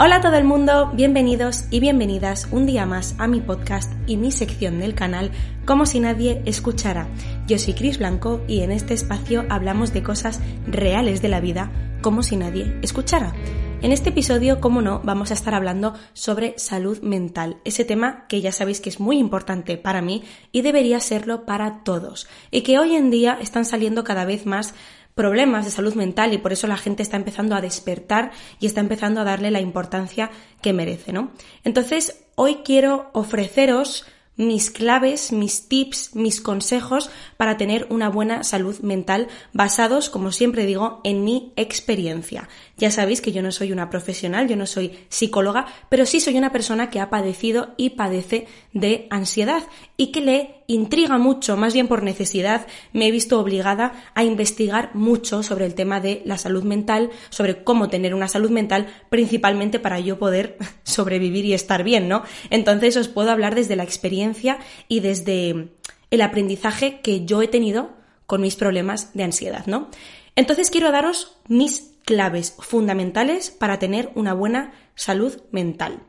Hola a todo el mundo, bienvenidos y bienvenidas un día más a mi podcast y mi sección del canal Como si nadie escuchara. Yo soy Cris Blanco y en este espacio hablamos de cosas reales de la vida como si nadie escuchara. En este episodio, como no, vamos a estar hablando sobre salud mental, ese tema que ya sabéis que es muy importante para mí y debería serlo para todos, y que hoy en día están saliendo cada vez más problemas de salud mental y por eso la gente está empezando a despertar y está empezando a darle la importancia que merece, ¿no? Entonces, hoy quiero ofreceros mis claves, mis tips, mis consejos para tener una buena salud mental basados, como siempre digo, en mi experiencia. Ya sabéis que yo no soy una profesional, yo no soy psicóloga, pero sí soy una persona que ha padecido y padece de ansiedad y que le intriga mucho, más bien por necesidad, me he visto obligada a investigar mucho sobre el tema de la salud mental, sobre cómo tener una salud mental, principalmente para yo poder sobrevivir y estar bien, ¿no? Entonces os puedo hablar desde la experiencia y desde el aprendizaje que yo he tenido con mis problemas de ansiedad, ¿no? Entonces quiero daros mis claves fundamentales para tener una buena salud mental.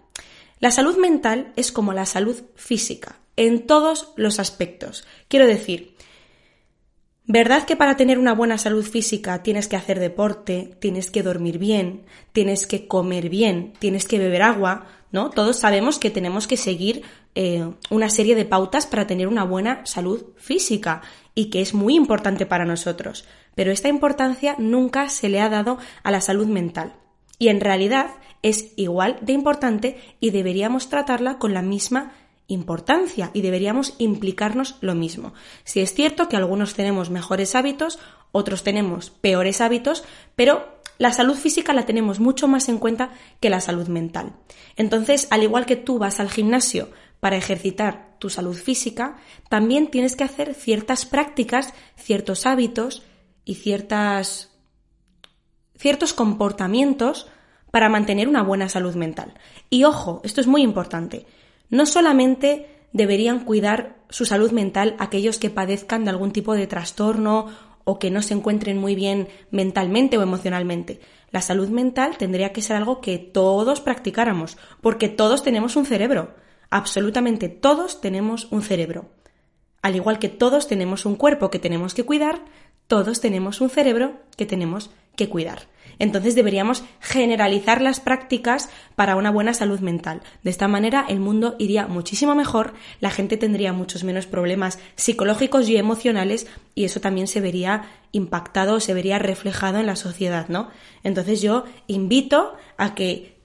La salud mental es como la salud física en todos los aspectos. Quiero decir, ¿verdad que para tener una buena salud física tienes que hacer deporte, tienes que dormir bien, tienes que comer bien, tienes que beber agua, ¿no? Todos sabemos que tenemos que seguir eh, una serie de pautas para tener una buena salud física y que es muy importante para nosotros. Pero esta importancia nunca se le ha dado a la salud mental. Y en realidad es igual de importante y deberíamos tratarla con la misma importancia y deberíamos implicarnos lo mismo. Si es cierto que algunos tenemos mejores hábitos, otros tenemos peores hábitos, pero la salud física la tenemos mucho más en cuenta que la salud mental. Entonces, al igual que tú vas al gimnasio para ejercitar tu salud física, también tienes que hacer ciertas prácticas, ciertos hábitos y ciertas ciertos comportamientos para mantener una buena salud mental. Y ojo, esto es muy importante no solamente deberían cuidar su salud mental aquellos que padezcan de algún tipo de trastorno o que no se encuentren muy bien mentalmente o emocionalmente. La salud mental tendría que ser algo que todos practicáramos, porque todos tenemos un cerebro. Absolutamente todos tenemos un cerebro. Al igual que todos tenemos un cuerpo que tenemos que cuidar, todos tenemos un cerebro que tenemos que cuidar. Entonces deberíamos generalizar las prácticas para una buena salud mental. De esta manera el mundo iría muchísimo mejor, la gente tendría muchos menos problemas psicológicos y emocionales y eso también se vería impactado, se vería reflejado en la sociedad, ¿no? Entonces yo invito a que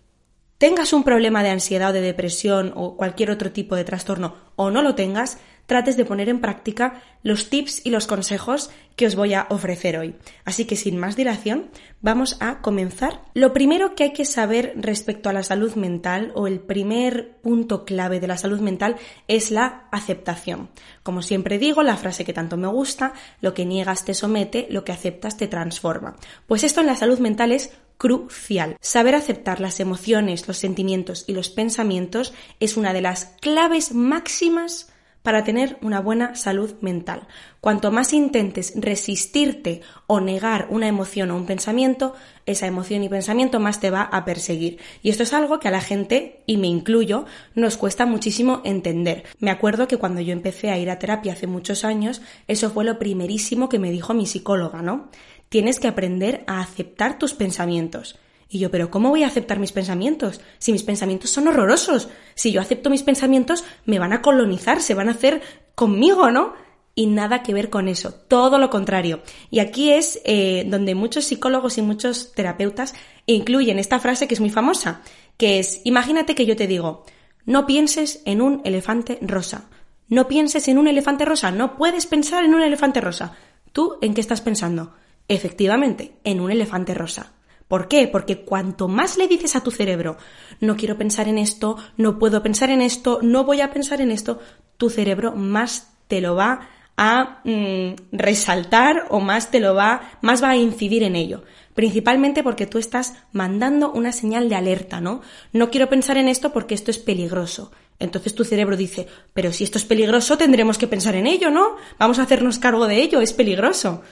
tengas un problema de ansiedad o de depresión o cualquier otro tipo de trastorno o no lo tengas, trates de poner en práctica los tips y los consejos que os voy a ofrecer hoy. Así que sin más dilación, vamos a comenzar. Lo primero que hay que saber respecto a la salud mental o el primer punto clave de la salud mental es la aceptación. Como siempre digo, la frase que tanto me gusta, lo que niegas te somete, lo que aceptas te transforma. Pues esto en la salud mental es crucial. Saber aceptar las emociones, los sentimientos y los pensamientos es una de las claves máximas para tener una buena salud mental. Cuanto más intentes resistirte o negar una emoción o un pensamiento, esa emoción y pensamiento más te va a perseguir. Y esto es algo que a la gente, y me incluyo, nos cuesta muchísimo entender. Me acuerdo que cuando yo empecé a ir a terapia hace muchos años, eso fue lo primerísimo que me dijo mi psicóloga, ¿no? Tienes que aprender a aceptar tus pensamientos. Y yo, pero ¿cómo voy a aceptar mis pensamientos? Si mis pensamientos son horrorosos. Si yo acepto mis pensamientos, me van a colonizar, se van a hacer conmigo, ¿no? Y nada que ver con eso, todo lo contrario. Y aquí es eh, donde muchos psicólogos y muchos terapeutas incluyen esta frase que es muy famosa, que es, imagínate que yo te digo, no pienses en un elefante rosa. No pienses en un elefante rosa, no puedes pensar en un elefante rosa. ¿Tú en qué estás pensando? Efectivamente, en un elefante rosa. ¿Por qué? Porque cuanto más le dices a tu cerebro, no quiero pensar en esto, no puedo pensar en esto, no voy a pensar en esto, tu cerebro más te lo va a mm, resaltar o más te lo va, más va a incidir en ello. Principalmente porque tú estás mandando una señal de alerta, ¿no? No quiero pensar en esto porque esto es peligroso. Entonces tu cerebro dice, pero si esto es peligroso tendremos que pensar en ello, ¿no? Vamos a hacernos cargo de ello, es peligroso.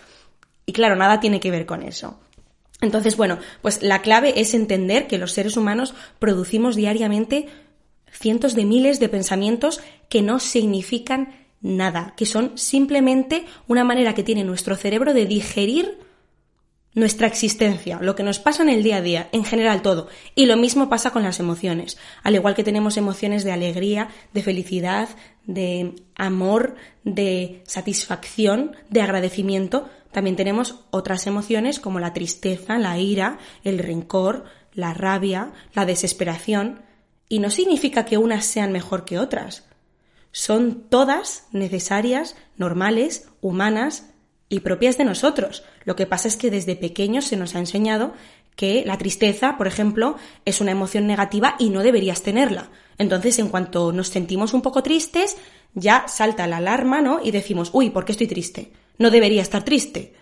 Y claro, nada tiene que ver con eso. Entonces, bueno, pues la clave es entender que los seres humanos producimos diariamente cientos de miles de pensamientos que no significan nada, que son simplemente una manera que tiene nuestro cerebro de digerir nuestra existencia, lo que nos pasa en el día a día, en general todo. Y lo mismo pasa con las emociones. Al igual que tenemos emociones de alegría, de felicidad, de amor, de satisfacción, de agradecimiento, también tenemos otras emociones como la tristeza, la ira, el rencor, la rabia, la desesperación. Y no significa que unas sean mejor que otras. Son todas necesarias, normales, humanas, y propias de nosotros. Lo que pasa es que desde pequeños se nos ha enseñado que la tristeza, por ejemplo, es una emoción negativa y no deberías tenerla. Entonces, en cuanto nos sentimos un poco tristes, ya salta la alarma, ¿no? Y decimos, uy, ¿por qué estoy triste? No debería estar triste.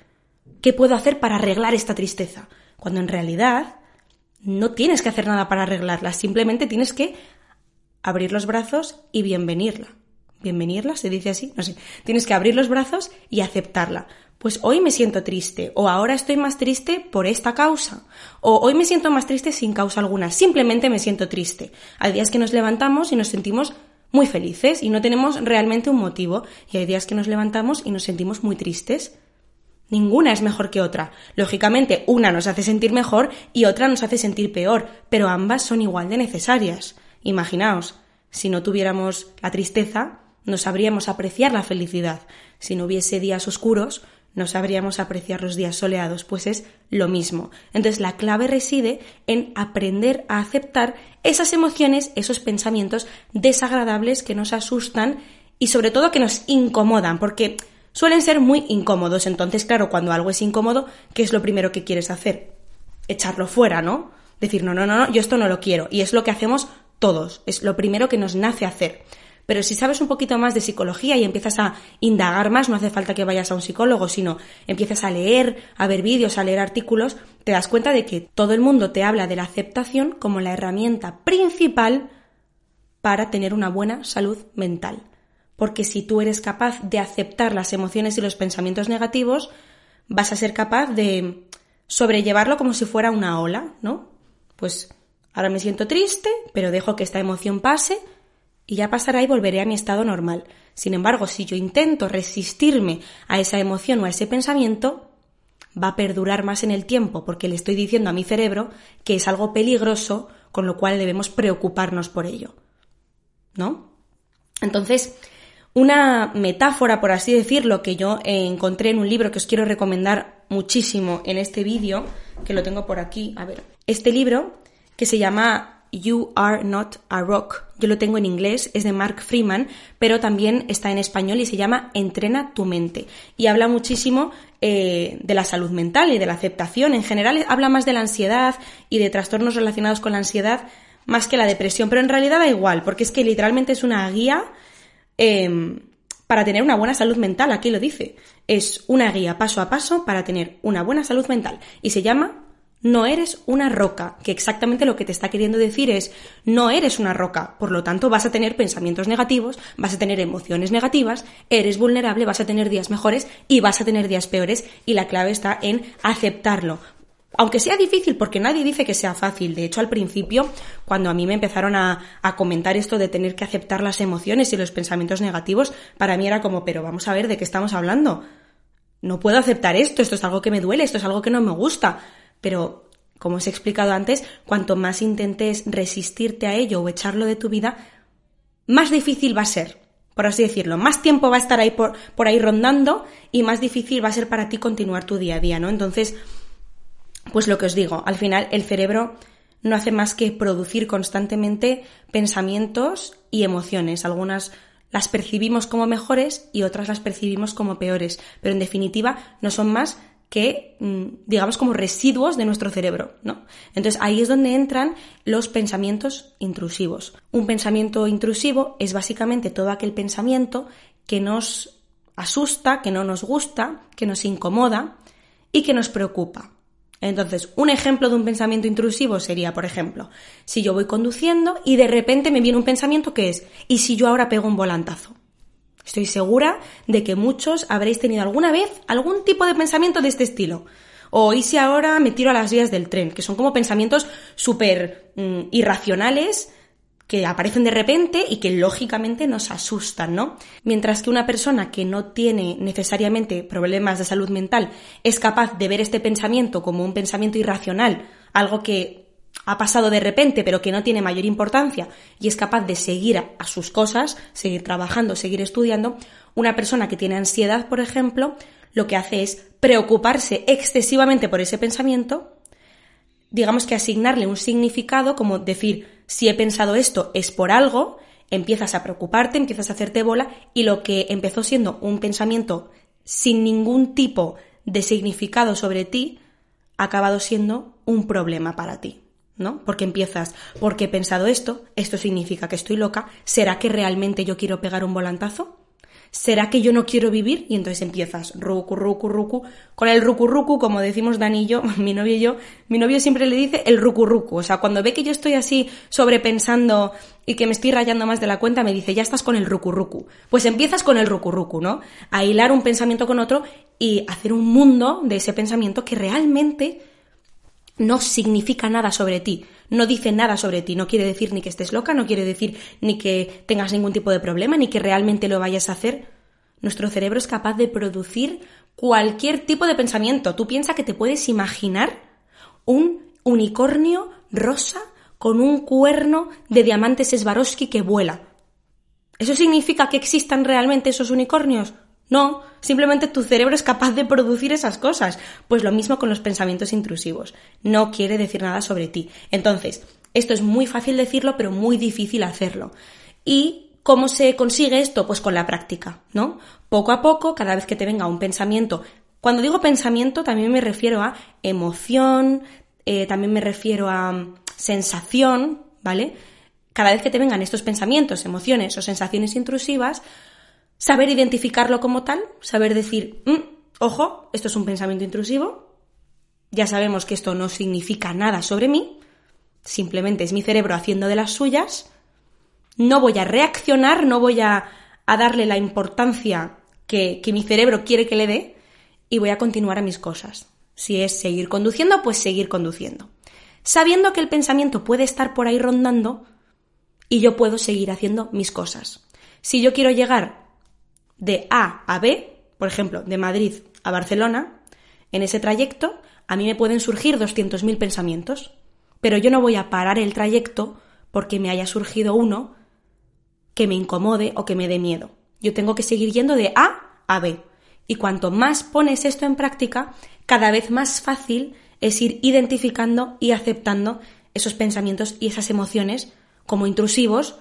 ¿Qué puedo hacer para arreglar esta tristeza? Cuando en realidad no tienes que hacer nada para arreglarla, simplemente tienes que abrir los brazos y bienvenirla bienvenirla, se dice así, no sé, tienes que abrir los brazos y aceptarla. Pues hoy me siento triste, o ahora estoy más triste por esta causa, o hoy me siento más triste sin causa alguna, simplemente me siento triste. Hay días que nos levantamos y nos sentimos muy felices y no tenemos realmente un motivo, y hay días que nos levantamos y nos sentimos muy tristes. Ninguna es mejor que otra. Lógicamente, una nos hace sentir mejor y otra nos hace sentir peor, pero ambas son igual de necesarias. Imaginaos, si no tuviéramos la tristeza, no sabríamos apreciar la felicidad. Si no hubiese días oscuros, no sabríamos apreciar los días soleados, pues es lo mismo. Entonces la clave reside en aprender a aceptar esas emociones, esos pensamientos desagradables que nos asustan y sobre todo que nos incomodan, porque suelen ser muy incómodos. Entonces, claro, cuando algo es incómodo, ¿qué es lo primero que quieres hacer? Echarlo fuera, ¿no? Decir, no, no, no, no, yo esto no lo quiero. Y es lo que hacemos todos. Es lo primero que nos nace hacer. Pero si sabes un poquito más de psicología y empiezas a indagar más, no hace falta que vayas a un psicólogo, sino empiezas a leer, a ver vídeos, a leer artículos, te das cuenta de que todo el mundo te habla de la aceptación como la herramienta principal para tener una buena salud mental. Porque si tú eres capaz de aceptar las emociones y los pensamientos negativos, vas a ser capaz de sobrellevarlo como si fuera una ola, ¿no? Pues ahora me siento triste, pero dejo que esta emoción pase y ya pasará y volveré a mi estado normal. Sin embargo, si yo intento resistirme a esa emoción o a ese pensamiento, va a perdurar más en el tiempo porque le estoy diciendo a mi cerebro que es algo peligroso, con lo cual debemos preocuparnos por ello. ¿No? Entonces, una metáfora, por así decirlo, que yo encontré en un libro que os quiero recomendar muchísimo en este vídeo, que lo tengo por aquí, a ver, este libro que se llama You Are Not a Rock. Yo lo tengo en inglés, es de Mark Freeman, pero también está en español y se llama Entrena tu mente. Y habla muchísimo eh, de la salud mental y de la aceptación. En general habla más de la ansiedad y de trastornos relacionados con la ansiedad más que la depresión, pero en realidad da igual, porque es que literalmente es una guía em, para tener una buena salud mental, aquí lo dice. Es una guía paso a paso para tener una buena salud mental y se llama no eres una roca, que exactamente lo que te está queriendo decir es no eres una roca, por lo tanto vas a tener pensamientos negativos, vas a tener emociones negativas, eres vulnerable, vas a tener días mejores y vas a tener días peores y la clave está en aceptarlo. Aunque sea difícil, porque nadie dice que sea fácil. De hecho, al principio, cuando a mí me empezaron a, comentar esto de tener que aceptar las emociones y los pensamientos negativos, para mí era como, pero vamos a ver de qué estamos hablando. No puedo aceptar esto, esto es algo que me duele, esto es algo que no me gusta. Pero, como os he explicado antes, cuanto más intentes resistirte a ello o echarlo de tu vida, más difícil va a ser, por así decirlo. Más tiempo va a estar ahí por, por ahí rondando y más difícil va a ser para ti continuar tu día a día, ¿no? Entonces, pues lo que os digo, al final el cerebro no hace más que producir constantemente pensamientos y emociones. Algunas las percibimos como mejores y otras las percibimos como peores, pero en definitiva no son más que, mm, digamos, como residuos de nuestro cerebro, ¿no? Entonces ahí es donde entran los pensamientos intrusivos. Un pensamiento intrusivo es básicamente todo aquel pensamiento que nos asusta, que no nos gusta, que nos incomoda y que nos preocupa. Entonces, un ejemplo de un pensamiento intrusivo sería, por ejemplo, si yo voy conduciendo y de repente me viene un pensamiento que es, ¿y si yo ahora pego un volantazo? Estoy segura de que muchos habréis tenido alguna vez algún tipo de pensamiento de este estilo. O ¿y si ahora me tiro a las vías del tren? Que son como pensamientos súper mm, irracionales que aparecen de repente y que lógicamente nos asustan, ¿no? Mientras que una persona que no tiene necesariamente problemas de salud mental es capaz de ver este pensamiento como un pensamiento irracional, algo que ha pasado de repente pero que no tiene mayor importancia y es capaz de seguir a sus cosas, seguir trabajando, seguir estudiando, una persona que tiene ansiedad, por ejemplo, lo que hace es preocuparse excesivamente por ese pensamiento, digamos que asignarle un significado como decir, si he pensado esto es por algo, empiezas a preocuparte, empiezas a hacerte bola y lo que empezó siendo un pensamiento sin ningún tipo de significado sobre ti, ha acabado siendo un problema para ti. ¿No? Porque empiezas, porque he pensado esto, esto significa que estoy loca, ¿será que realmente yo quiero pegar un volantazo? ¿será que yo no quiero vivir? Y entonces empiezas ruku, ruku, ruku. Con el ruku, ruku, como decimos Dani y yo, mi novio y yo, mi novio siempre le dice el ruku, ruku. O sea, cuando ve que yo estoy así sobrepensando y que me estoy rayando más de la cuenta, me dice, ya estás con el ruku, ruku. Pues empiezas con el ruku, ruku, ¿no? A hilar un pensamiento con otro y hacer un mundo de ese pensamiento que realmente no significa nada sobre ti, no dice nada sobre ti, no quiere decir ni que estés loca, no quiere decir ni que tengas ningún tipo de problema, ni que realmente lo vayas a hacer. Nuestro cerebro es capaz de producir cualquier tipo de pensamiento. Tú piensas que te puedes imaginar un unicornio rosa con un cuerno de diamantes Swarovski que vuela. ¿Eso significa que existan realmente esos unicornios? No, simplemente tu cerebro es capaz de producir esas cosas. Pues lo mismo con los pensamientos intrusivos. No quiere decir nada sobre ti. Entonces, esto es muy fácil decirlo, pero muy difícil hacerlo. ¿Y cómo se consigue esto? Pues con la práctica, ¿no? Poco a poco, cada vez que te venga un pensamiento, cuando digo pensamiento también me refiero a emoción, eh, también me refiero a mm, sensación, ¿vale? Cada vez que te vengan estos pensamientos, emociones o sensaciones intrusivas, Saber identificarlo como tal, saber decir, mm, ojo, esto es un pensamiento intrusivo, ya sabemos que esto no significa nada sobre mí, simplemente es mi cerebro haciendo de las suyas, no voy a reaccionar, no voy a, darle la importancia que, que mi cerebro quiere que le dé y voy a continuar a mis cosas. Si es seguir conduciendo, pues seguir conduciendo. Sabiendo que el pensamiento puede estar por ahí rondando y yo puedo seguir haciendo mis cosas. Si yo quiero llegar de A a B, por ejemplo, de Madrid a Barcelona, en ese trayecto a mí me pueden surgir 200.000 pensamientos, pero yo no voy a parar el trayecto porque me haya surgido uno que me incomode o que me dé miedo. Yo tengo que seguir yendo de A a B. Y cuanto más pones esto en práctica, cada vez más fácil es ir identificando y aceptando esos pensamientos y esas emociones como intrusivos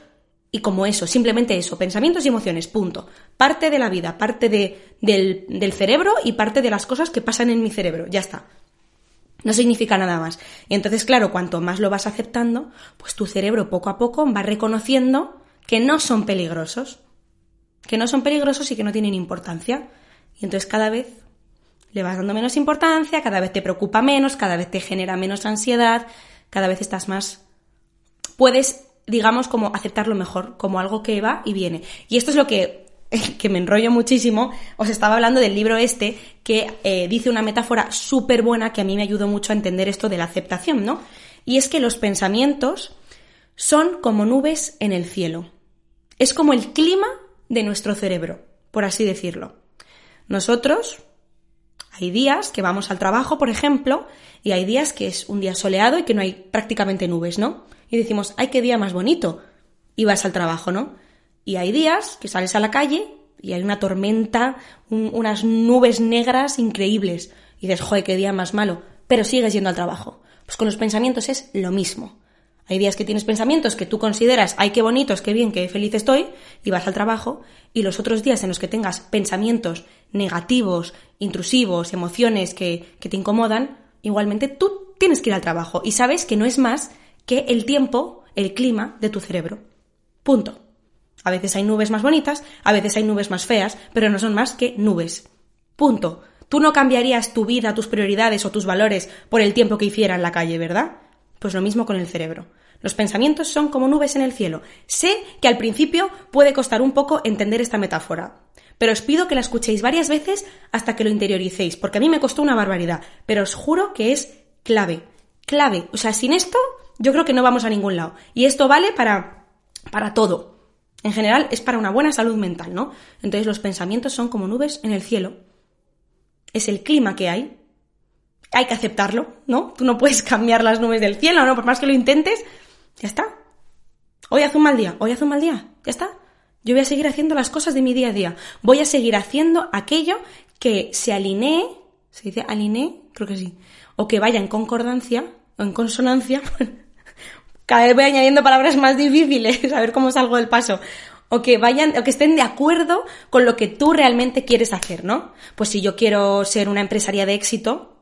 y como eso, simplemente eso, pensamientos y emociones, punto. Parte de la vida, parte de, del, del cerebro y parte de las cosas que pasan en mi cerebro, ya está. No significa nada más. Y entonces, claro, cuanto más lo vas aceptando, pues tu cerebro poco a poco va reconociendo que no son peligrosos. Que no son peligrosos y que no tienen importancia. Y entonces cada vez le vas dando menos importancia, cada vez te preocupa menos, cada vez te genera menos ansiedad, cada vez estás más... Puedes digamos, como aceptarlo mejor, como algo que va y viene. Y esto es lo que, que me enrollo muchísimo, os estaba hablando del libro este que eh, dice una metáfora súper buena que a mí me ayudó mucho a entender esto de la aceptación, ¿no? Y es que los pensamientos son como nubes en el cielo. Es como el clima de nuestro cerebro, por así decirlo. Nosotros, hay días que vamos al trabajo, por ejemplo, y hay días que es un día soleado y que no hay prácticamente nubes, ¿no? Y decimos, ay, qué día más bonito. Y vas al trabajo, ¿no? Y hay días que sales a la calle y hay una tormenta, unas nubes negras increíbles. Y dices, joder, qué día más malo. Pero sigues yendo al trabajo. Pues con los pensamientos es lo mismo. Hay días que tienes pensamientos que tú consideras, ay, qué bonitos, qué bien, qué feliz estoy, y vas al trabajo, y los otros días en los que tengas pensamientos negativos, intrusivos, emociones que, que te incomodan, igualmente tú tienes que ir al trabajo y sabes que no es más que el tiempo, el clima de tu cerebro. Punto. A veces hay nubes más bonitas, a veces hay nubes más feas, pero no son más que nubes. Punto. Tú no cambiarías tu vida, tus prioridades o tus valores por el tiempo que hiciera en la calle, ¿verdad? Pues lo mismo con el cerebro. Los pensamientos son como nubes en el cielo. Sé que al principio puede costar un poco entender esta metáfora, Pero os pido que la escuchéis varias veces hasta que lo interioricéis, porque a mí me costó una barbaridad, pero os juro que es clave, clave. O sea, sin esto yo creo que no vamos a ningún lado. Y esto vale para, para todo. En general es para una buena salud mental, ¿no? Entonces los pensamientos son como nubes en el cielo. Es el clima que hay. Hay que aceptarlo, ¿no? Tú no puedes cambiar las nubes del cielo, ¿no? Por más que lo intentes, ya está. Hoy hace un mal día, hoy hace un mal día, ya está. Yo voy a seguir haciendo las cosas de mi día a día. Voy a seguir haciendo aquello que se alinee, ¿se dice alinee? Creo que sí. O que vaya en concordancia, o en consonancia. Cada vez voy añadiendo palabras más difíciles, a ver cómo salgo del paso. O que vayan, o que estén de acuerdo con lo que tú realmente quieres hacer, ¿no? Pues si yo quiero ser una empresaria de éxito,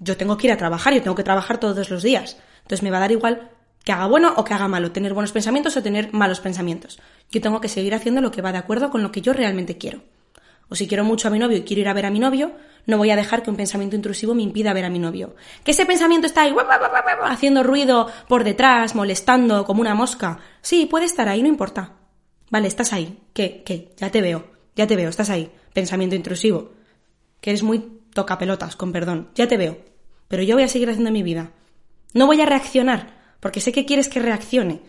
yo tengo que ir a trabajar, yo tengo que trabajar todos los días. Entonces me va a dar igual que haga bueno o que haga malo, tener buenos pensamientos o tener malos pensamientos. Yo tengo que seguir haciendo lo que va de acuerdo con lo que yo realmente quiero. O si quiero mucho a mi novio y quiero ir a ver a mi novio, no voy a dejar que un pensamiento intrusivo me impida ver a mi novio. Que ese pensamiento está ahí haciendo ruido por detrás, molestando como una mosca. Sí, puede estar ahí, no importa. Vale, estás ahí. ¿Qué? ¿Qué? Ya te veo. Ya te veo, estás ahí. Pensamiento intrusivo. Que eres muy toca pelotas, con perdón. Ya te veo. Pero yo voy a seguir haciendo mi vida. No voy a reaccionar porque sé que quieres que reaccione,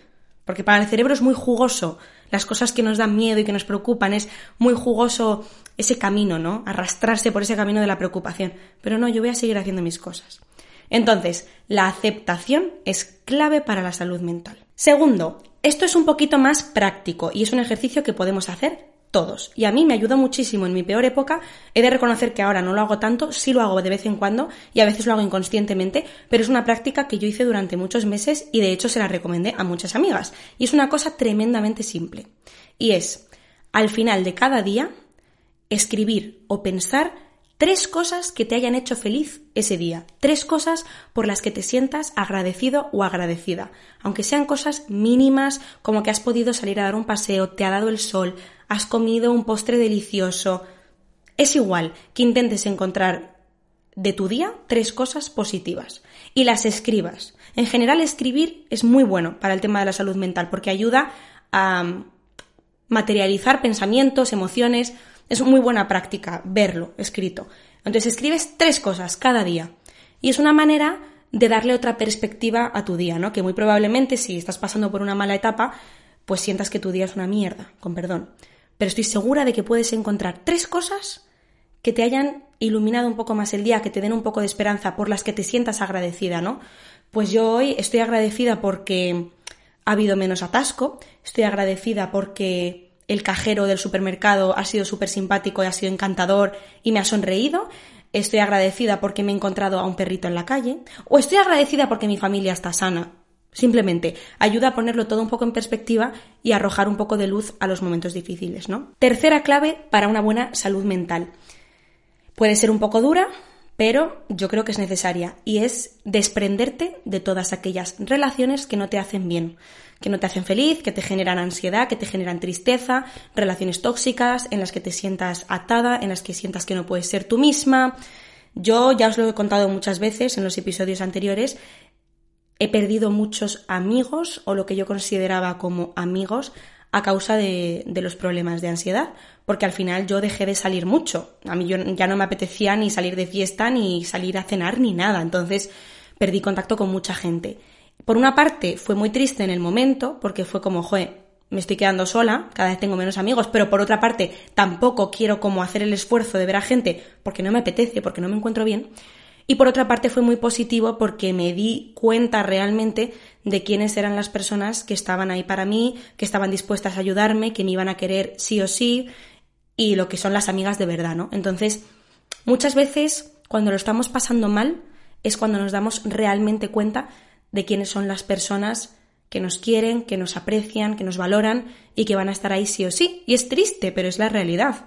porque para el cerebro es muy jugoso las cosas que nos dan miedo y que nos preocupan, es muy jugoso ese camino, ¿no? Arrastrarse por ese camino de la preocupación. Pero no, yo voy a seguir haciendo mis cosas. Entonces, la aceptación es clave para la salud mental. Segundo, esto es un poquito más práctico y es un ejercicio que podemos hacer todos. Y a mí me ayudó muchísimo en mi peor época. He de reconocer que ahora no lo hago tanto, sí lo hago de vez en cuando y a veces lo hago inconscientemente, pero es una práctica que yo hice durante muchos meses y de hecho se la recomendé a muchas amigas. Y es una cosa tremendamente simple. Y es, al final de cada día, escribir o pensar Tres cosas que te hayan hecho feliz ese día. Tres cosas por las que te sientas agradecido o agradecida. Aunque sean cosas mínimas como que has podido salir a dar un paseo, te ha dado el sol, has comido un postre delicioso. Es igual que intentes encontrar de tu día tres cosas positivas y las escribas. En general escribir es muy bueno para el tema de la salud mental porque ayuda a materializar pensamientos, emociones, es muy buena práctica verlo escrito. Entonces escribes tres cosas cada día. Y es una manera de darle otra perspectiva a tu día, ¿no? Que muy probablemente si estás pasando por una mala etapa, pues sientas que tu día es una mierda, con perdón. Pero estoy segura de que puedes encontrar tres cosas que te hayan iluminado un poco más el día, que te den un poco de esperanza, por las que te sientas agradecida, ¿no? Pues yo hoy estoy agradecida porque ha habido menos atasco, estoy agradecida porque el cajero del supermercado ha sido súper simpático y ha sido encantador y me ha sonreído. Estoy agradecida porque me he encontrado a un perrito en la calle. O estoy agradecida porque mi familia está sana. Simplemente ayuda a ponerlo todo un poco en perspectiva y arrojar un poco de luz a los momentos difíciles, ¿no? Tercera clave para una buena salud mental. Puede ser un poco dura, pero yo creo que es necesaria y es desprenderte de todas aquellas relaciones que no te hacen bien que no te hacen feliz, que te generan ansiedad, que te generan tristeza, relaciones tóxicas en las que te sientas atada, en las que sientas que no puedes ser tú misma. Yo ya os lo he contado muchas veces en los episodios anteriores, he perdido muchos amigos o lo que yo consideraba como amigos a causa de, los problemas de ansiedad, porque al final yo dejé de salir mucho. A mí ya no me apetecía ni salir de fiesta, ni salir a cenar, ni nada. Entonces perdí contacto con mucha gente por una parte fue muy triste en el momento, porque fue como, joe, me estoy quedando sola, cada vez tengo menos amigos, pero por otra parte tampoco quiero como hacer el esfuerzo de ver a gente porque no me apetece, porque no me encuentro bien. Y por otra parte fue muy positivo porque me di cuenta realmente de quiénes eran las personas que estaban ahí para mí, que estaban dispuestas a ayudarme, que me iban a querer sí o sí, y lo que son las amigas de verdad, ¿no? Entonces, muchas veces cuando lo estamos pasando mal es cuando nos damos realmente cuenta de quiénes son las personas que nos quieren, que nos aprecian, que nos valoran y que van a estar ahí sí o sí. Y es triste, pero es la realidad.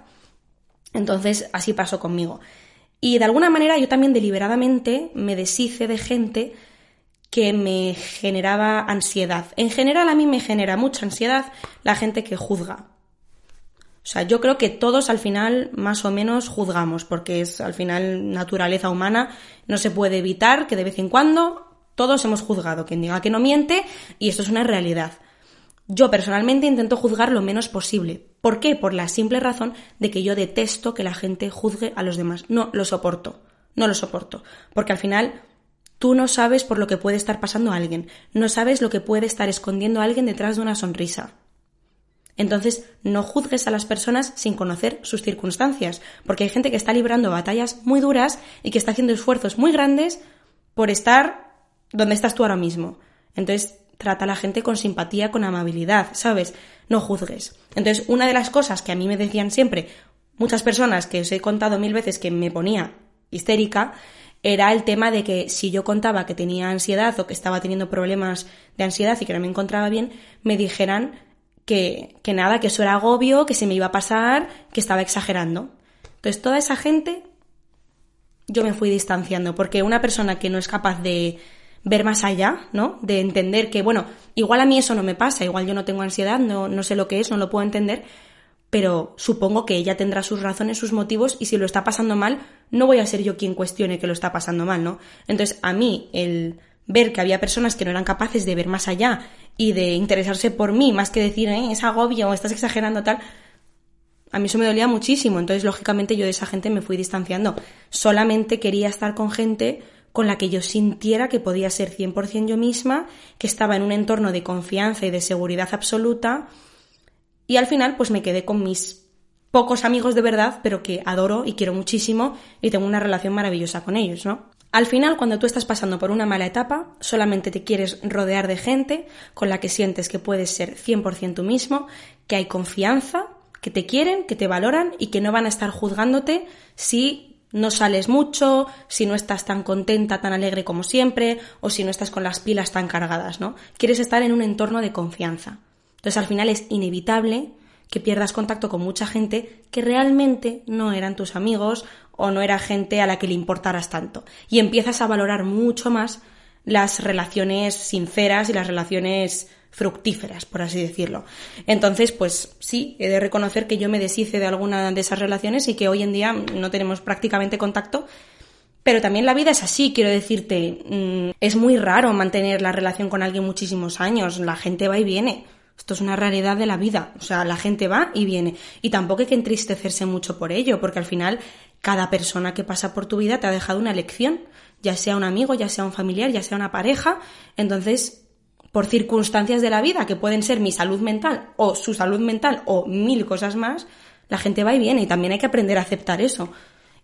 Entonces, así pasó conmigo. Y de alguna manera yo también deliberadamente me deshice de gente que me generaba ansiedad. En general a mí me genera mucha ansiedad la gente que juzga. O sea, yo creo que todos al final más o menos juzgamos, porque es al final naturaleza humana, no se puede evitar que de vez en cuando todos hemos juzgado quien diga que no miente y esto es una realidad. Yo personalmente intento juzgar lo menos posible. ¿Por qué? Por la simple razón de que yo detesto que la gente juzgue a los demás. No lo soporto. No lo soporto. Porque al final tú no sabes por lo que puede estar pasando a alguien. No sabes lo que puede estar escondiendo alguien detrás de una sonrisa. Entonces, no juzgues a las personas sin conocer sus circunstancias, porque hay gente que está librando batallas muy duras y que está haciendo esfuerzos muy grandes por estar donde estás tú ahora mismo. Entonces, trata a la gente con simpatía, con amabilidad, ¿sabes? No juzgues. Entonces, una de las cosas que a mí me decían siempre muchas personas que os he contado mil veces que me ponía histérica, era el tema de que si yo contaba que tenía ansiedad o que estaba teniendo problemas de ansiedad y que no me encontraba bien, me dijeran que, que nada, que eso era agobio, que se me iba a pasar, que estaba exagerando. Entonces, toda esa gente yo me fui distanciando, porque una persona que no es capaz de ver más allá, ¿no? De entender que, bueno, igual a mí eso no me pasa, igual yo no tengo ansiedad, no, no sé lo que es, no lo puedo entender, pero supongo que ella tendrá sus razones, sus motivos, y si lo está pasando mal, no voy a ser yo quien cuestione que lo está pasando mal, ¿no? Entonces, a mí, el ver que había personas que no eran capaces de ver más allá y de interesarse por mí, más que decir, eh, es agobio estás exagerando tal, a mí eso me dolía muchísimo. Entonces, lógicamente, yo de esa gente me fui distanciando. Solamente quería estar con gente con la que yo sintiera que podía ser 100% yo misma, que estaba en un entorno de confianza y de seguridad absoluta. Y al final, pues me quedé con mis pocos amigos de verdad, pero que adoro y quiero muchísimo y tengo una relación maravillosa con ellos, ¿no? Al final, cuando tú estás pasando por una mala etapa, solamente te quieres rodear de gente con la que sientes que puedes ser 100% tú mismo, que hay confianza, que te quieren, que te valoran y que no van a estar juzgándote si no sales mucho, si no estás tan contenta, tan alegre como siempre, o si no estás con las pilas tan cargadas, ¿no? Quieres estar en un entorno de confianza. Entonces al final es inevitable que pierdas contacto con mucha gente que realmente no eran tus amigos o no era gente a la que le importaras tanto. Y empiezas a valorar mucho más las relaciones sinceras y las relaciones fructíferas, por así decirlo. Entonces, pues sí, he de reconocer que yo me deshice de alguna de esas relaciones y que hoy en día no tenemos prácticamente contacto. Pero también la vida es así, quiero decirte, mm, es muy raro mantener la relación con alguien muchísimos años, la gente va y viene. Esto es una realidad de la vida, o sea, la gente va y viene. Y tampoco hay que entristecerse mucho por ello, porque al final cada persona que pasa por tu vida te ha dejado una lección, ya sea un amigo, ya sea un familiar, ya sea una pareja. Entonces, por circunstancias de la vida, que pueden ser mi salud mental o su salud mental o mil cosas más, la gente va y viene y también hay que aprender a aceptar eso.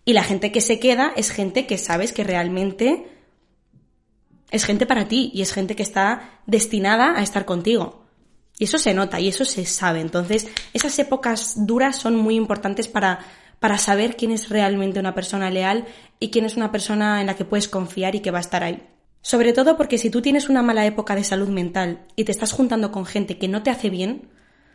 Y la gente que se queda es gente que sabes que realmente es gente para ti y es gente que está destinada a estar contigo. Y eso se nota y eso se sabe. Entonces, esas épocas duras son muy importantes para, para saber quién es realmente una persona leal y quién es una persona en la que puedes confiar y que va a estar ahí. Sobre todo porque si tú tienes una mala época de salud mental y te estás juntando con gente que no te hace bien,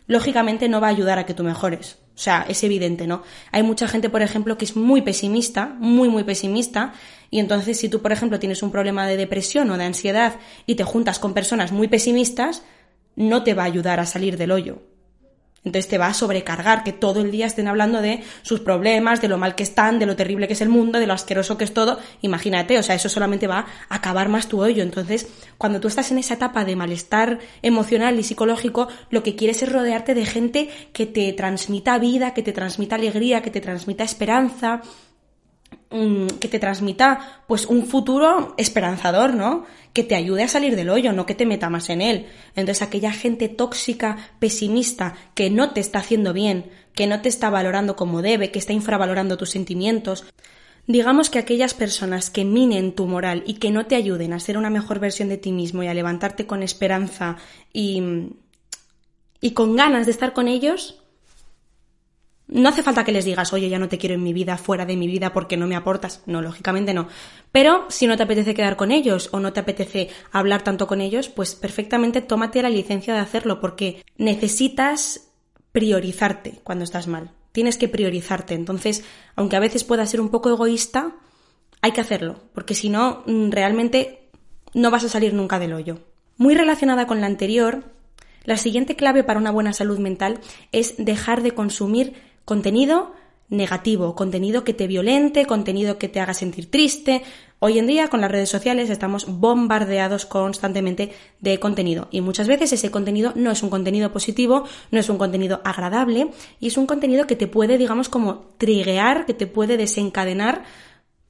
lógicamente no va a ayudar a que tú mejores. O sea, es evidente, ¿no? Hay mucha gente, por ejemplo, que es muy pesimista, muy, muy pesimista, y entonces si tú, por ejemplo, tienes un problema de depresión o de ansiedad y te juntas con personas muy pesimistas, no te va a ayudar a salir del hoyo. Entonces te va a sobrecargar que todo el día estén hablando de sus problemas, de lo mal que están, de lo terrible que es el mundo, de lo asqueroso que es todo. Imagínate, o sea, eso solamente va a acabar más tu hoyo. Entonces, cuando tú estás en esa etapa de malestar emocional y psicológico, lo que quieres es rodearte de gente que te transmita vida, que te transmita alegría, que te transmita esperanza, que te transmita pues un futuro esperanzador, ¿no? Que te ayude a salir del hoyo, no que te meta más en él. Entonces aquella gente tóxica, pesimista, que no te está haciendo bien, que no te está valorando como debe, que está infravalorando tus sentimientos, digamos que aquellas personas que minen tu moral y que no te ayuden a ser una mejor versión de ti mismo y a levantarte con esperanza y, y con ganas de estar con ellos, no hace falta que les digas, oye, ya no te quiero en mi vida, fuera de mi vida porque no me aportas. No, lógicamente no. Pero si no te apetece quedar con ellos o no te apetece hablar tanto con ellos, pues perfectamente tómate la licencia de hacerlo porque necesitas priorizarte cuando estás mal. Tienes que priorizarte. Entonces, aunque a veces pueda ser un poco egoísta, hay que hacerlo, porque si no, mm, realmente no vas a salir nunca del hoyo. Muy relacionada con la anterior, la siguiente clave para una buena salud mental es dejar de consumir contenido negativo, contenido que te violente, contenido que te haga sentir triste. Hoy en día con las redes sociales estamos bombardeados constantemente de contenido y muchas veces ese contenido no es un contenido positivo, no es un contenido agradable y es un contenido que te puede, digamos, como triguear, que te puede desencadenar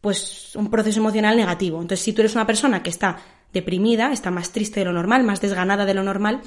pues un proceso emocional negativo. Entonces, si tú eres una persona que está deprimida, está más triste de lo normal, más desganada de lo normal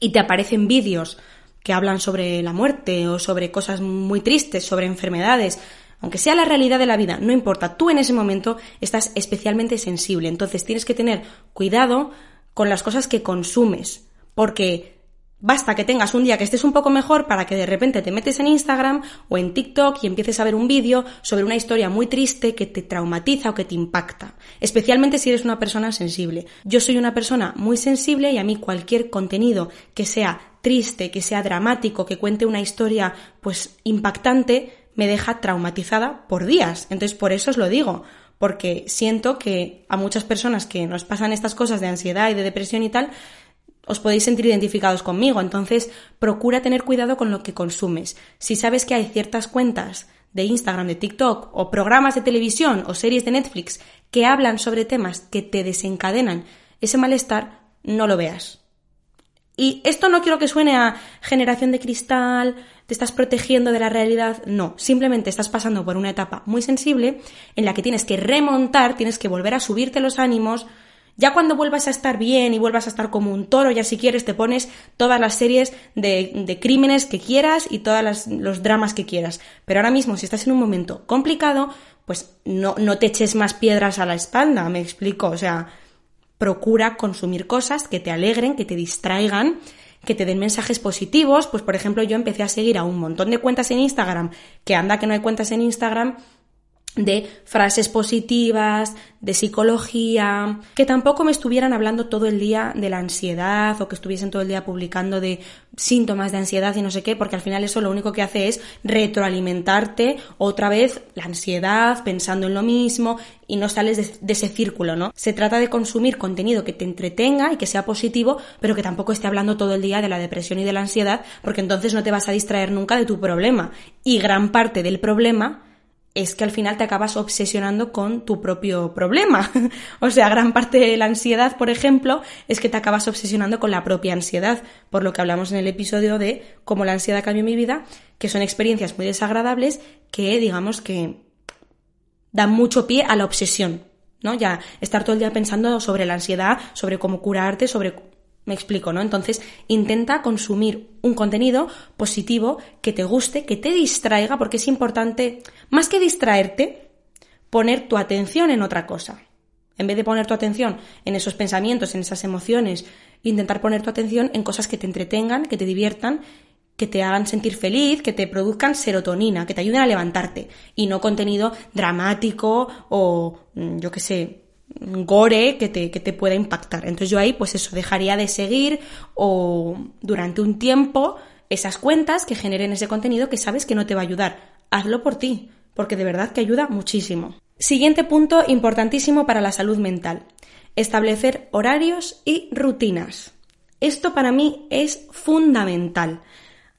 y te aparecen vídeos que hablan sobre la muerte o sobre cosas muy tristes, sobre enfermedades, aunque sea la realidad de la vida, no importa, tú en ese momento estás especialmente sensible, entonces tienes que tener cuidado con las cosas que consumes, porque Basta que tengas un día que estés un poco mejor para que de repente te metes en Instagram o en TikTok y empieces a ver un vídeo sobre una historia muy triste que te traumatiza o que te impacta, especialmente si eres una persona sensible. Yo soy una persona muy sensible y a mí cualquier contenido que sea triste, que sea dramático, que cuente una historia pues impactante, me deja traumatizada por días. Entonces por eso os lo digo, porque siento que a muchas personas que nos pasan estas cosas de ansiedad y de depresión y tal, os podéis sentir identificados conmigo. Entonces, procura tener cuidado con lo que consumes. Si sabes que hay ciertas cuentas de Instagram, de TikTok, o programas de televisión o series de Netflix que hablan sobre temas que te desencadenan ese malestar, no lo veas. Y esto no quiero que suene a generación de cristal, te estás protegiendo de la realidad, no, simplemente estás pasando por una etapa muy sensible en la que tienes que remontar, tienes que volver a subirte los ánimos, ya cuando vuelvas a estar bien y vuelvas a estar como un toro, ya si quieres te pones todas las series de, crímenes que quieras y todos los dramas que quieras. Pero ahora mismo, si estás en un momento complicado, pues no, no te eches más piedras a la espalda, me explico. O sea, procura consumir cosas que te alegren, que te distraigan, que te den mensajes positivos. Pues por ejemplo, yo empecé a seguir a un montón de cuentas en Instagram, que anda que no hay cuentas en Instagram de frases positivas, de psicología, que tampoco me estuvieran hablando todo el día de la ansiedad o que estuviesen todo el día publicando de síntomas de ansiedad y no sé qué, porque al final eso lo único que hace es retroalimentarte otra vez la ansiedad, pensando en lo mismo y no sales de, de ese círculo, ¿no? Se trata de consumir contenido que te entretenga y que sea positivo, pero que tampoco esté hablando todo el día de la depresión y de la ansiedad, porque entonces no te vas a distraer nunca de tu problema. Y gran parte del problema es que al final te acabas obsesionando con tu propio problema. o sea, gran parte de la ansiedad, por ejemplo, es que te acabas obsesionando con la propia ansiedad, por lo que hablamos en el episodio de cómo la ansiedad cambió mi vida, que son experiencias muy desagradables que, digamos, que dan mucho pie a la obsesión, ¿no? Ya estar todo el día pensando sobre la ansiedad, sobre cómo curarte, sobre me explico, ¿no? Entonces, intenta consumir un contenido positivo que te guste, que te distraiga, porque es importante, más que distraerte, poner tu atención en otra cosa. En vez de poner tu atención en esos pensamientos, en esas emociones, intentar poner tu atención en cosas que te entretengan, que te diviertan, que te hagan sentir feliz, que te produzcan serotonina, que te ayuden a levantarte, y no contenido dramático o, mm, yo qué sé, gore que te, que te pueda impactar. Entonces yo ahí, pues eso, dejaría de seguir o durante un tiempo esas cuentas que generen ese contenido que sabes que no te va a ayudar. Hazlo por ti, porque de verdad que ayuda muchísimo. Siguiente punto importantísimo para la salud mental. Establecer horarios y rutinas. Esto para mí es fundamental.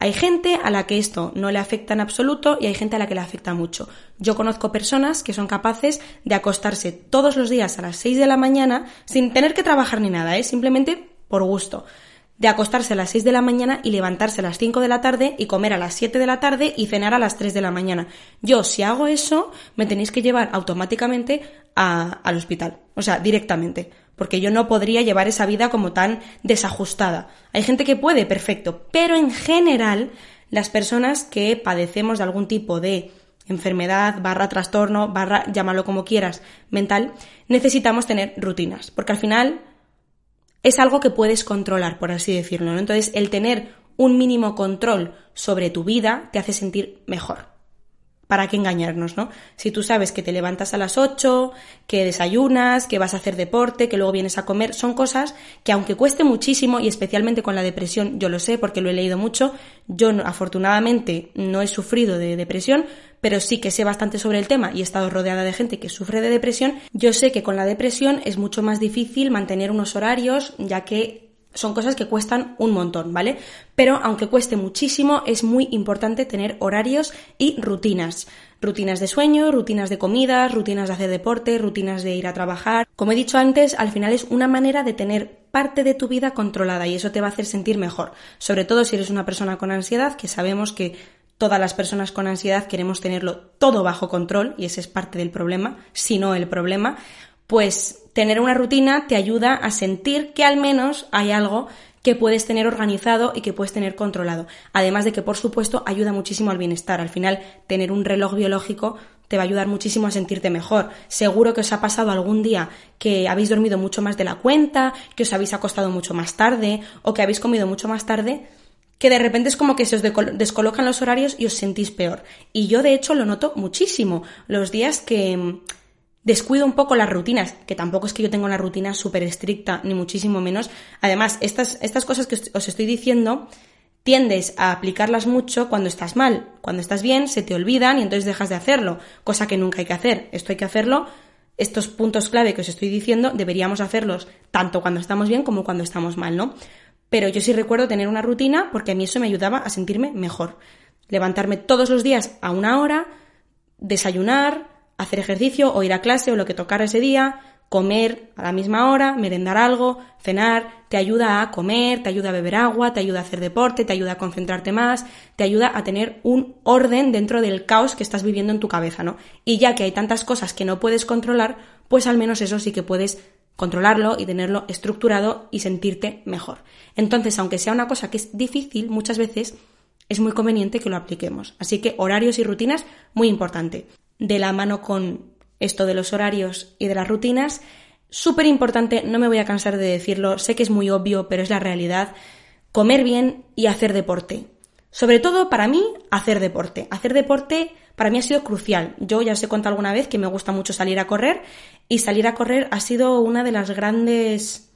Hay gente a la que esto no le afecta en absoluto y hay gente a la que le afecta mucho. Yo conozco personas que son capaces de acostarse todos los días a las 6 de la mañana sin tener que trabajar ni nada, ¿eh? simplemente por gusto. De acostarse a las 6 de la mañana y levantarse a las 5 de la tarde y comer a las 7 de la tarde y cenar a las 3 de la mañana. Yo, si hago eso, me tenéis que llevar automáticamente al hospital. O sea, directamente porque yo no podría llevar esa vida como tan desajustada. Hay gente que puede, perfecto, pero en general las personas que padecemos de algún tipo de enfermedad, barra trastorno, barra llámalo como quieras, mental, necesitamos tener rutinas, porque al final es algo que puedes controlar, por así decirlo. Entonces, el tener un mínimo control sobre tu vida te hace sentir mejor. ¿Para qué engañarnos, no? Si tú sabes que te levantas a las 8, que desayunas, que vas a hacer deporte, que luego vienes a comer, son cosas que aunque cueste muchísimo y especialmente con la depresión, yo lo sé porque lo he leído mucho, yo afortunadamente no he sufrido de depresión, pero sí que sé bastante sobre el tema y he estado rodeada de gente que sufre de depresión, yo sé que con la depresión es mucho más difícil mantener unos horarios, ya que son cosas que cuestan un montón, ¿vale? Pero aunque cueste muchísimo, es muy importante tener horarios y rutinas. Rutinas de sueño, rutinas de comida, rutinas de hacer deporte, rutinas de ir a trabajar. Como he dicho antes, al final es una manera de tener parte de tu vida controlada y eso te va a hacer sentir mejor. Sobre todo si eres una persona con ansiedad, que sabemos que todas las personas con ansiedad queremos tenerlo todo bajo control y ese es parte del problema, si no el problema pues tener una rutina te ayuda a sentir que al menos hay algo que puedes tener organizado y que puedes tener controlado. Además de que, por supuesto, ayuda muchísimo al bienestar. Al final, tener un reloj biológico te va a ayudar muchísimo a sentirte mejor. Seguro que os ha pasado algún día que habéis dormido mucho más de la cuenta, que os habéis acostado mucho más tarde o que habéis comido mucho más tarde, que de repente es como que se os descolocan los horarios y os sentís peor. Y yo, de hecho, lo noto muchísimo. Los días que descuido un poco las rutinas, que tampoco es que yo tenga una rutina súper estricta, ni muchísimo menos. Además, estas, estas cosas que os estoy diciendo, tiendes a aplicarlas mucho cuando estás mal. Cuando estás bien, se te olvidan y entonces dejas de hacerlo, cosa que nunca hay que hacer. Esto hay que hacerlo. Estos puntos clave que os estoy diciendo deberíamos hacerlos tanto cuando estamos bien como cuando estamos mal, ¿no? Pero yo sí recuerdo tener una rutina porque a mí eso me ayudaba a sentirme mejor. Levantarme todos los días a una hora, desayunar, hacer ejercicio o ir a clase o lo que tocara ese día, comer a la misma hora, merendar algo, cenar, te ayuda a comer, te ayuda a beber agua, te ayuda a hacer deporte, te ayuda a concentrarte más, te ayuda a tener un orden dentro del caos que estás viviendo en tu cabeza, ¿no? Y ya que hay tantas cosas que no puedes controlar, pues al menos eso sí que puedes controlarlo y tenerlo estructurado y sentirte mejor. Entonces, aunque sea una cosa que es difícil, muchas veces es muy conveniente que lo apliquemos. Así que horarios y rutinas, muy importante de la mano con esto de los horarios y de las rutinas. Súper importante, no me voy a cansar de decirlo, sé que es muy obvio, pero es la realidad, comer bien y hacer deporte. Sobre todo para mí, hacer deporte. Hacer deporte para mí ha sido crucial. Yo ya os he contado alguna vez que me gusta mucho salir a correr y salir a correr ha sido una de las grandes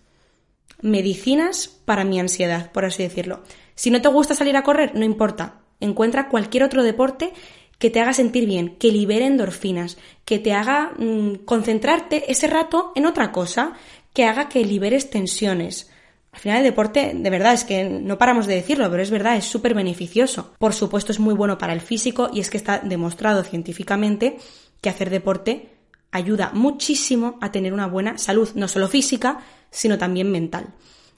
medicinas para mi ansiedad, por así decirlo. Si no te gusta salir a correr, no importa. Encuentra cualquier otro deporte que te haga sentir bien, que libere endorfinas, que te haga mm, concentrarte ese rato en otra cosa, que haga que liberes tensiones. Al final el deporte, de verdad, es que no paramos de decirlo, pero es verdad, es súper beneficioso. Por supuesto es muy bueno para el físico y es que está demostrado científicamente que hacer deporte ayuda muchísimo a tener una buena salud, no solo física, sino también mental.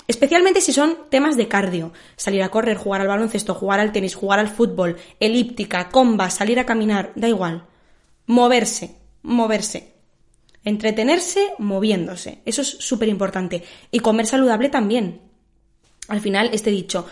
Especialmente si son temas de cardio. Salir a correr, jugar al baloncesto, jugar al tenis, jugar al fútbol, elíptica, comba, salir a caminar, da igual. Moverse, moverse. Entretenerse moviéndose. Eso es súper importante. Y comer saludable también. Al final, este dicho,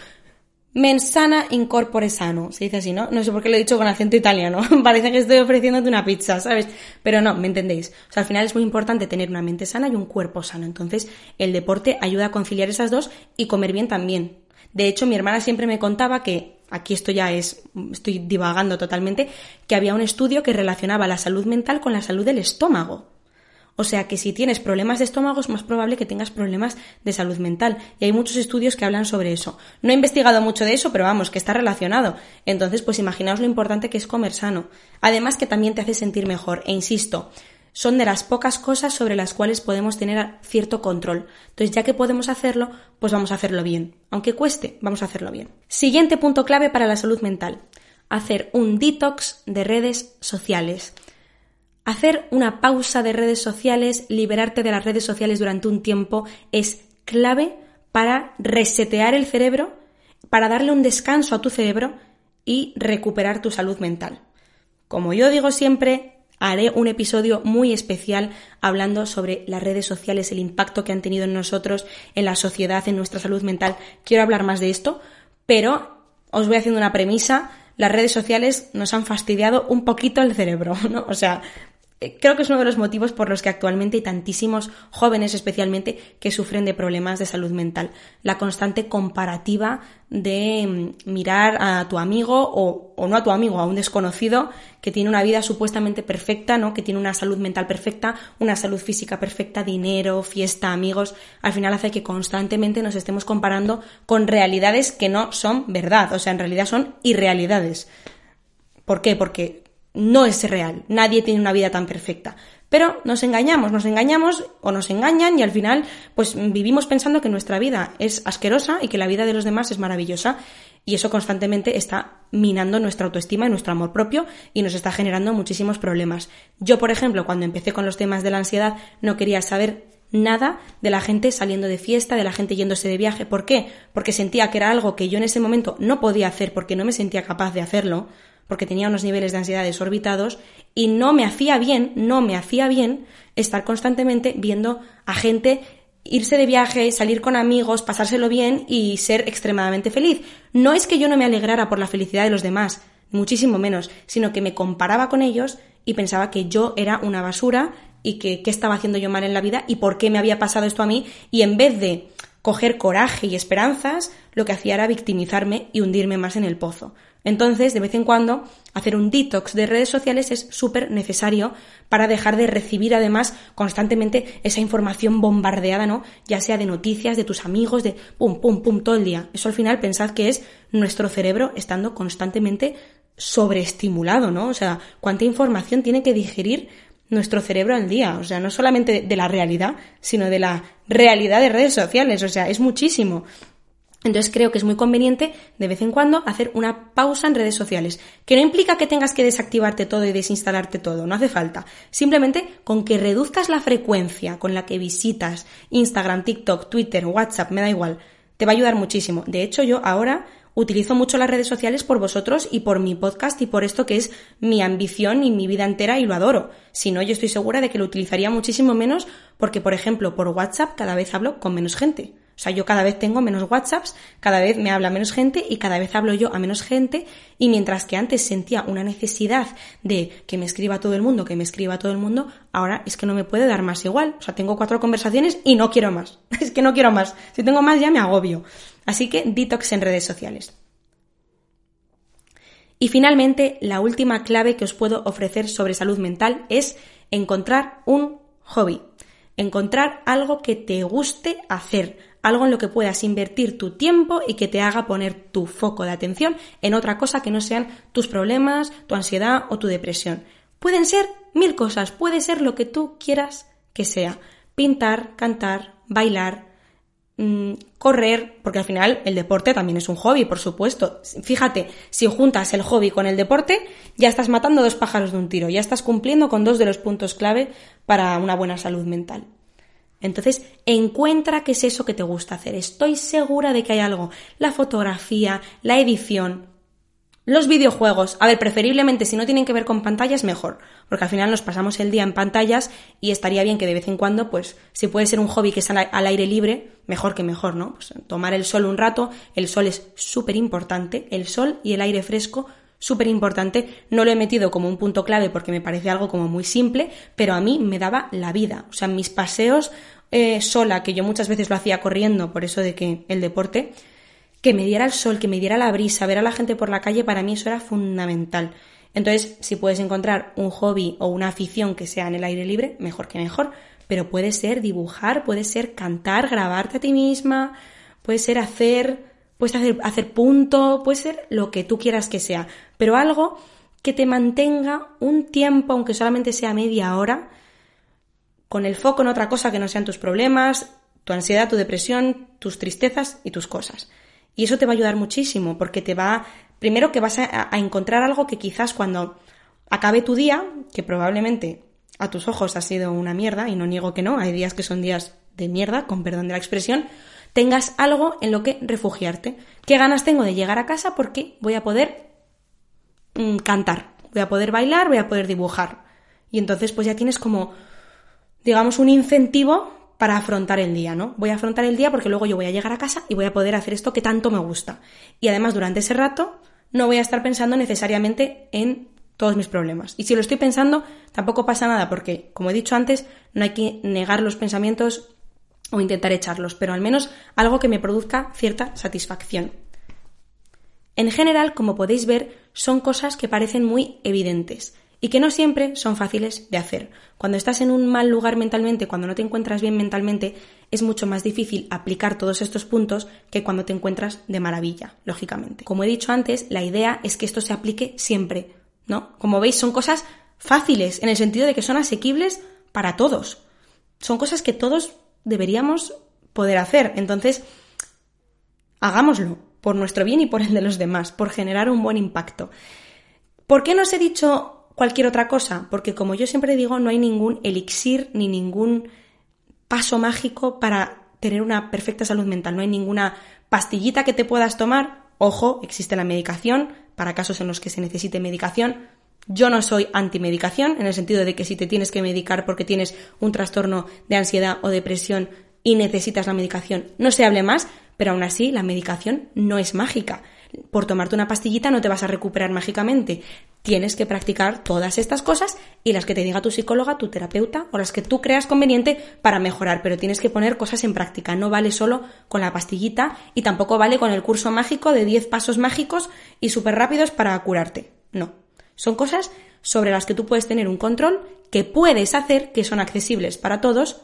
Mensana incorpore sano, se dice así, ¿no? No sé por qué lo he dicho con acento italiano. Parece que estoy ofreciéndote una pizza, ¿sabes? Pero no, me entendéis. O sea, al final es muy importante tener una mente sana y un cuerpo sano. Entonces, el deporte ayuda a conciliar esas dos y comer bien también. De hecho, mi hermana siempre me contaba que, aquí esto ya es, estoy divagando totalmente, que había un estudio que relacionaba la salud mental con la salud del estómago. O sea que si tienes problemas de estómago es más probable que tengas problemas de salud mental. Y hay muchos estudios que hablan sobre eso. No he investigado mucho de eso, pero vamos, que está relacionado. Entonces, pues imaginaos lo importante que es comer sano. Además que también te hace sentir mejor. E insisto, son de las pocas cosas sobre las cuales podemos tener cierto control. Entonces, ya que podemos hacerlo, pues vamos a hacerlo bien. Aunque cueste, vamos a hacerlo bien. Siguiente punto clave para la salud mental. Hacer un detox de redes sociales. Hacer una pausa de redes sociales, liberarte de las redes sociales durante un tiempo es clave para resetear el cerebro, para darle un descanso a tu cerebro y recuperar tu salud mental. Como yo digo siempre, haré un episodio muy especial hablando sobre las redes sociales, el impacto que han tenido en nosotros, en la sociedad, en nuestra salud mental. Quiero hablar más de esto, pero os voy haciendo una premisa. Las redes sociales nos han fastidiado un poquito el cerebro, ¿no? O sea, creo que es uno de los motivos por los que actualmente hay tantísimos jóvenes especialmente que sufren de problemas de salud mental. La constante comparativa de mm, mirar a tu amigo o, o, no a tu amigo, a un desconocido que tiene una vida supuestamente perfecta, ¿no? Que tiene una salud mental perfecta, una salud física perfecta, dinero, fiesta, amigos. Al final hace que constantemente nos estemos comparando con realidades que no son verdad, o sea, en realidad son irrealidades. ¿Por qué? Porque no es real, nadie tiene una vida tan perfecta. Pero nos engañamos, nos engañamos o nos engañan y al final pues vivimos pensando que nuestra vida es asquerosa y que la vida de los demás es maravillosa y eso constantemente está minando nuestra autoestima y nuestro amor propio y nos está generando muchísimos problemas. Yo, por ejemplo, cuando empecé con los temas de la ansiedad no quería saber nada de la gente saliendo de fiesta, de la gente yéndose de viaje. ¿Por qué? Porque sentía que era algo que yo en ese momento no podía hacer porque no me sentía capaz de hacerlo, porque tenía unos niveles de ansiedad desorbitados y no me hacía bien, no me hacía bien estar constantemente viendo a gente irse de viaje, salir con amigos, pasárselo bien y ser extremadamente feliz. No es que yo no me alegrara por la felicidad de los demás, muchísimo menos, sino que me comparaba con ellos y pensaba que yo era una basura y que qué estaba haciendo yo mal en la vida y por qué me había pasado esto a mí y en vez de coger coraje y esperanzas, lo que hacía era victimizarme y hundirme más en el pozo. Entonces, de vez en cuando, hacer un detox de redes sociales es súper necesario para dejar de recibir además constantemente esa información bombardeada, ¿no? Ya sea de noticias, de tus amigos, de pum, pum, pum, todo el día. Eso al final pensad que es nuestro cerebro estando constantemente sobreestimulado, ¿no? O sea, cuánta información tiene que digerir nuestro cerebro al día. O sea, no solamente de la realidad, sino de la realidad de redes sociales. O sea, es muchísimo. Entonces creo que es muy conveniente de vez en cuando hacer una pausa en redes sociales, que no implica que tengas que desactivarte todo y desinstalarte todo, no hace falta. Simplemente con que reduzcas la frecuencia con la que visitas Instagram, TikTok, Twitter, WhatsApp, me da igual, te va a ayudar muchísimo. De hecho, yo ahora utilizo mucho las redes sociales por vosotros y por mi podcast y por esto que es mi ambición y mi vida entera y lo adoro. Si no, yo estoy segura de que lo utilizaría muchísimo menos porque, por ejemplo, por WhatsApp cada vez hablo con menos gente. O sea, yo cada vez tengo menos WhatsApps, cada vez me habla menos gente y cada vez hablo yo a menos gente y mientras que antes sentía una necesidad de que me escriba todo el mundo, que me escriba todo el mundo, ahora es que no me puede dar más igual. O sea, tengo cuatro conversaciones y no quiero más. es que no quiero más. Si tengo más ya me agobio. Así que detox en redes sociales. Y finalmente, la última clave que os puedo ofrecer sobre salud mental es encontrar un hobby. Encontrar algo que te guste hacer, algo en lo que puedas invertir tu tiempo y que te haga poner tu foco de atención en otra cosa que no sean tus problemas, tu ansiedad o tu depresión. Pueden ser mil cosas, puede ser lo que tú quieras que sea. Pintar, cantar, bailar, Mm, correr, porque al final el deporte también es un hobby, por supuesto. Fíjate, si juntas el hobby con el deporte, ya estás matando dos pájaros de un tiro, ya estás cumpliendo con dos de los puntos clave para una buena salud mental. Entonces, encuentra qué es eso que te gusta hacer. Estoy segura de que hay algo. La fotografía, la edición, los videojuegos, a ver, preferiblemente si no tienen que ver con pantallas, mejor, porque al final nos pasamos el día en pantallas y estaría bien que de vez en cuando, pues, si puede ser un hobby que es al aire libre, mejor que mejor, ¿no? Pues tomar el sol un rato, el sol es súper importante, el sol y el aire fresco, súper importante, no lo he metido como un punto clave porque me parece algo como muy simple, pero a mí me daba la vida, o sea, mis paseos eh, sola, que yo muchas veces lo hacía corriendo, por eso de que el deporte, que me diera el sol, que me diera la brisa, ver a la gente por la calle, para mí eso era fundamental. Entonces, si puedes encontrar un hobby o una afición que sea en el aire libre, mejor que mejor. Pero puede ser dibujar, puede ser cantar, grabarte a ti misma, puede ser hacer, puedes hacer, hacer punto, puede ser lo que tú quieras que sea. Pero algo que te mantenga un tiempo, aunque solamente sea media hora, con el foco en otra cosa que no sean tus problemas, tu ansiedad, tu depresión, tus tristezas y tus cosas. Y eso te va a ayudar muchísimo porque te va, primero que vas a, encontrar algo que quizás cuando acabe tu día, que probablemente a tus ojos ha sido una mierda, y no niego que no, hay días que son días de mierda, con perdón de la expresión, tengas algo en lo que refugiarte. ¿Qué ganas tengo de llegar a casa? Porque voy a poder mm, cantar, voy a poder bailar, voy a poder dibujar. Y entonces pues ya tienes como, digamos, un incentivo para afrontar el día, ¿no? Voy a afrontar el día porque luego yo voy a llegar a casa y voy a poder hacer esto que tanto me gusta. Y además durante ese rato no voy a estar pensando necesariamente en todos mis problemas. Y si lo estoy pensando, tampoco pasa nada porque, como he dicho antes, no hay que negar los pensamientos o intentar echarlos, pero al menos algo que me produzca cierta satisfacción. En general, como podéis ver, son cosas que parecen muy evidentes, y que no siempre son fáciles de hacer. Cuando estás en un mal lugar mentalmente, cuando no te encuentras bien mentalmente, es mucho más difícil aplicar todos estos puntos que cuando te encuentras de maravilla, lógicamente. Como he dicho antes, la idea es que esto se aplique siempre, ¿no? Como veis, son cosas fáciles, en el sentido de que son asequibles para todos. Son cosas que todos deberíamos poder hacer. Entonces, hagámoslo por nuestro bien y por el de los demás, por generar un buen impacto. ¿Por qué no os he dicho cualquier otra cosa? Porque como yo siempre digo, no hay ningún elixir ni ningún paso mágico para tener una perfecta salud mental. No hay ninguna pastillita que te puedas tomar. Ojo, existe la medicación para casos en los que se necesite medicación. Yo no soy antimedicación, en el sentido de que si te tienes que medicar porque tienes un trastorno de ansiedad o depresión y necesitas la medicación, no se hable más, pero aún así la medicación no es mágica. Por tomarte una pastillita no te vas a recuperar mágicamente. Tienes que practicar todas estas cosas y las que te diga tu psicóloga, tu terapeuta o las que tú creas conveniente para mejorar, pero tienes que poner cosas en práctica. No vale solo con la pastillita y tampoco vale con el curso mágico de 10 pasos mágicos y súper rápidos para curarte. No. Son cosas sobre las que tú puedes tener un control que puedes hacer, que son accesibles para todos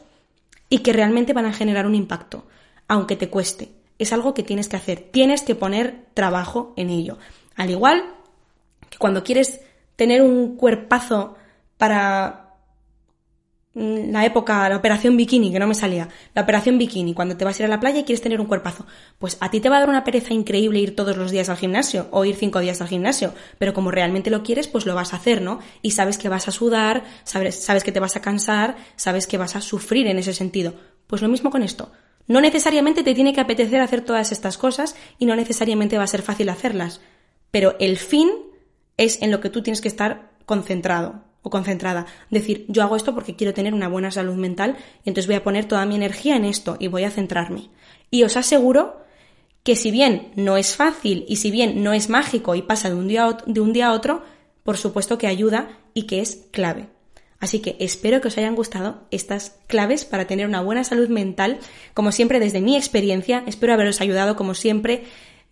y que realmente van a generar un impacto, aunque te cueste. Es algo que tienes que hacer, tienes que poner trabajo en ello. Al igual que cuando quieres tener un cuerpazo para la época, la operación bikini, que no me salía, la operación bikini, cuando te vas a ir a la playa y quieres tener un cuerpazo, pues a ti te va a dar una pereza increíble ir todos los días al gimnasio o ir cinco días al gimnasio, pero como realmente lo quieres, pues lo vas a hacer, ¿no? Y sabes que vas a sudar, sabes, sabes que te vas a cansar, sabes que vas a sufrir en ese sentido. Pues lo mismo con esto. No necesariamente te tiene que apetecer hacer todas estas cosas y no necesariamente va a ser fácil hacerlas, pero el fin es en lo que tú tienes que estar concentrado o concentrada. Decir, yo hago esto porque quiero tener una buena salud mental y entonces voy a poner toda mi energía en esto y voy a centrarme. Y os aseguro que si bien no es fácil y si bien no es mágico y pasa de un día a, de un día a otro, por supuesto que ayuda y que es clave. Así que espero que os hayan gustado estas claves para tener una buena salud mental. Como siempre, desde mi experiencia, espero haberos ayudado como siempre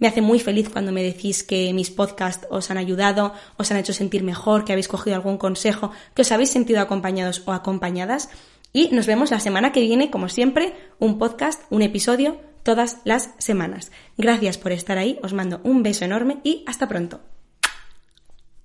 me hace muy feliz cuando me decís que mis podcasts os han ayudado, os han hecho sentir mejor, que habéis cogido algún consejo, que os habéis sentido acompañados o acompañadas. Y nos vemos la semana que viene, como siempre, un podcast, un episodio, todas las semanas. Gracias por estar ahí, os mando un beso enorme y hasta pronto.